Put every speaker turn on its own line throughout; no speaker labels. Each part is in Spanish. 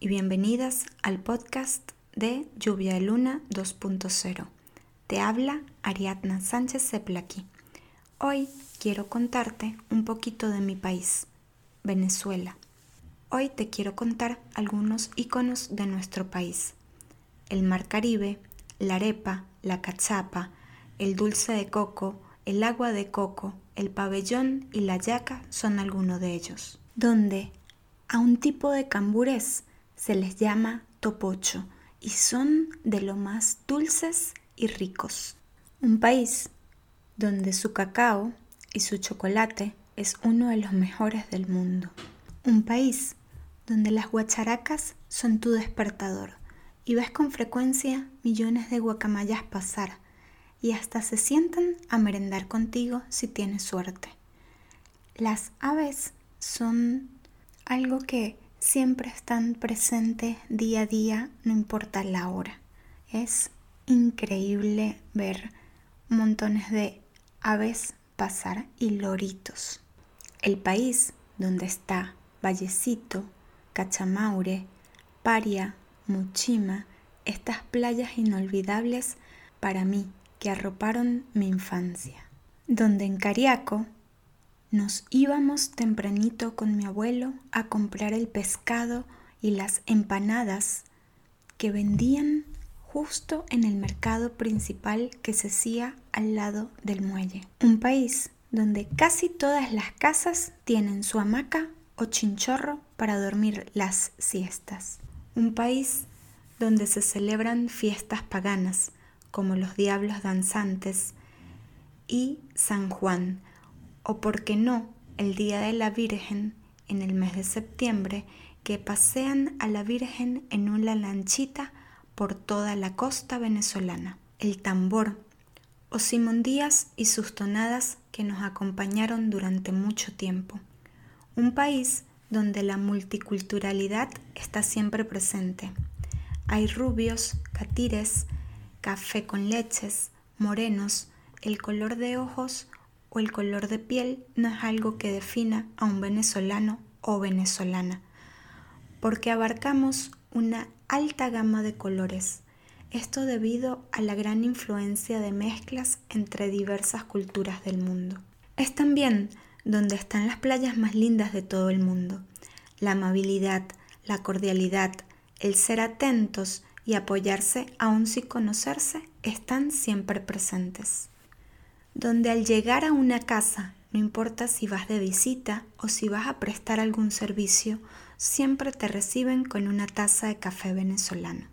Y bienvenidas al podcast de Lluvia de Luna 2.0. Te habla Ariadna Sánchez Zeplaqui. Hoy quiero contarte un poquito de mi país, Venezuela. Hoy te quiero contar algunos iconos de nuestro país. El mar Caribe, la arepa, la cachapa, el dulce de coco, el agua de coco, el pabellón y la yaca son algunos de ellos. Donde a un tipo de cambures se les llama topocho y son de lo más dulces y ricos. Un país donde su cacao y su chocolate es uno de los mejores del mundo. Un país donde las guacharacas son tu despertador y ves con frecuencia millones de guacamayas pasar y hasta se sientan a merendar contigo si tienes suerte. Las aves son algo que siempre están presentes día a día, no importa la hora. Es increíble ver montones de aves pasar y loritos. El país donde está Vallecito, Cachamaure, Paria, Muchima, estas playas inolvidables para mí que arroparon mi infancia. Donde en Cariaco nos íbamos tempranito con mi abuelo a comprar el pescado y las empanadas que vendían justo en el mercado principal que se hacía al lado del muelle. Un país donde casi todas las casas tienen su hamaca o chinchorro para dormir las siestas. Un país donde se celebran fiestas paganas como los diablos danzantes y San Juan, o por qué no el Día de la Virgen en el mes de septiembre, que pasean a la Virgen en una lanchita por toda la costa venezolana. El tambor, o Simón Díaz y sus tonadas que nos acompañaron durante mucho tiempo. Un país donde la multiculturalidad está siempre presente. Hay rubios, catires, café con leches, morenos, el color de ojos o el color de piel no es algo que defina a un venezolano o venezolana, porque abarcamos una alta gama de colores, esto debido a la gran influencia de mezclas entre diversas culturas del mundo. Es también donde están las playas más lindas de todo el mundo, la amabilidad, la cordialidad, el ser atentos y apoyarse aun sin conocerse están siempre presentes donde al llegar a una casa, no importa si vas de visita o si vas a prestar algún servicio, siempre te reciben con una taza de café venezolano.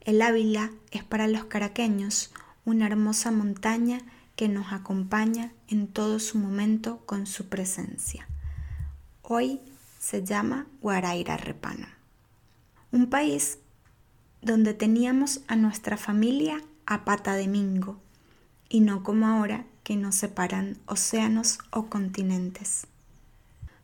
El Ávila es para los caraqueños una hermosa montaña que nos acompaña en todo su momento con su presencia. Hoy se llama Guaraira Repano. Un país donde teníamos a nuestra familia a pata de mingo y no como ahora que nos separan océanos o continentes.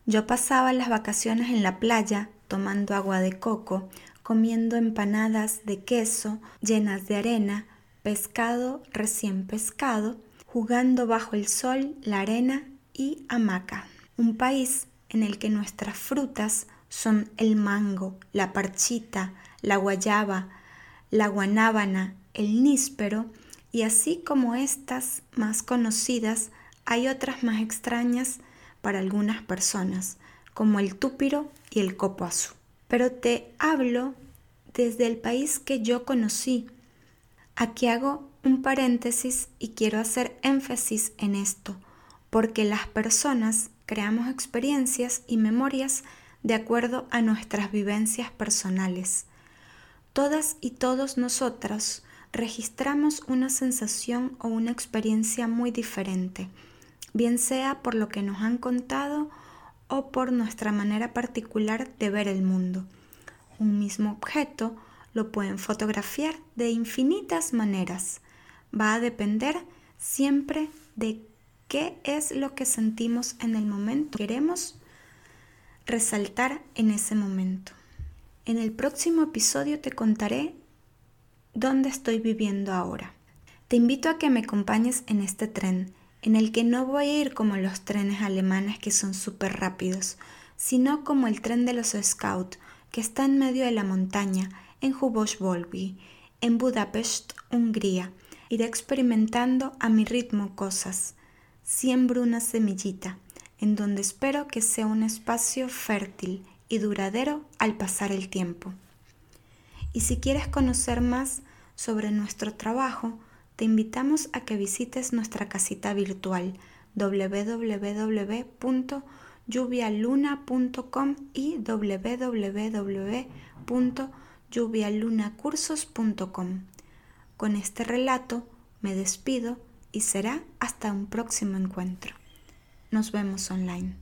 Yo pasaba las vacaciones en la playa tomando agua de coco, comiendo empanadas de queso llenas de arena, pescado recién pescado, jugando bajo el sol, la arena y hamaca. Un país en el que nuestras frutas son el mango, la parchita, la guayaba, la guanábana, el níspero y así como estas más conocidas, hay otras más extrañas para algunas personas, como el túpiro y el copoazú. Pero te hablo desde el país que yo conocí. Aquí hago un paréntesis y quiero hacer énfasis en esto, porque las personas creamos experiencias y memorias de acuerdo a nuestras vivencias personales. Todas y todos nosotros registramos una sensación o una experiencia muy diferente, bien sea por lo que nos han contado o por nuestra manera particular de ver el mundo. Un mismo objeto lo pueden fotografiar de infinitas maneras. Va a depender siempre de qué es lo que sentimos en el momento. Queremos resaltar en ese momento. En el próximo episodio te contaré dónde estoy viviendo ahora. Te invito a que me acompañes en este tren, en el que no voy a ir como los trenes alemanes que son súper rápidos, sino como el tren de los Scouts, que está en medio de la montaña, en Hubos-Volvi, en Budapest, Hungría. Iré experimentando a mi ritmo cosas. Siembro una semillita, en donde espero que sea un espacio fértil y duradero al pasar el tiempo. Y si quieres conocer más sobre nuestro trabajo, te invitamos a que visites nuestra casita virtual www.lluvialuna.com y www.lluvialunacursos.com. Con este relato me despido y será hasta un próximo encuentro. Nos vemos online.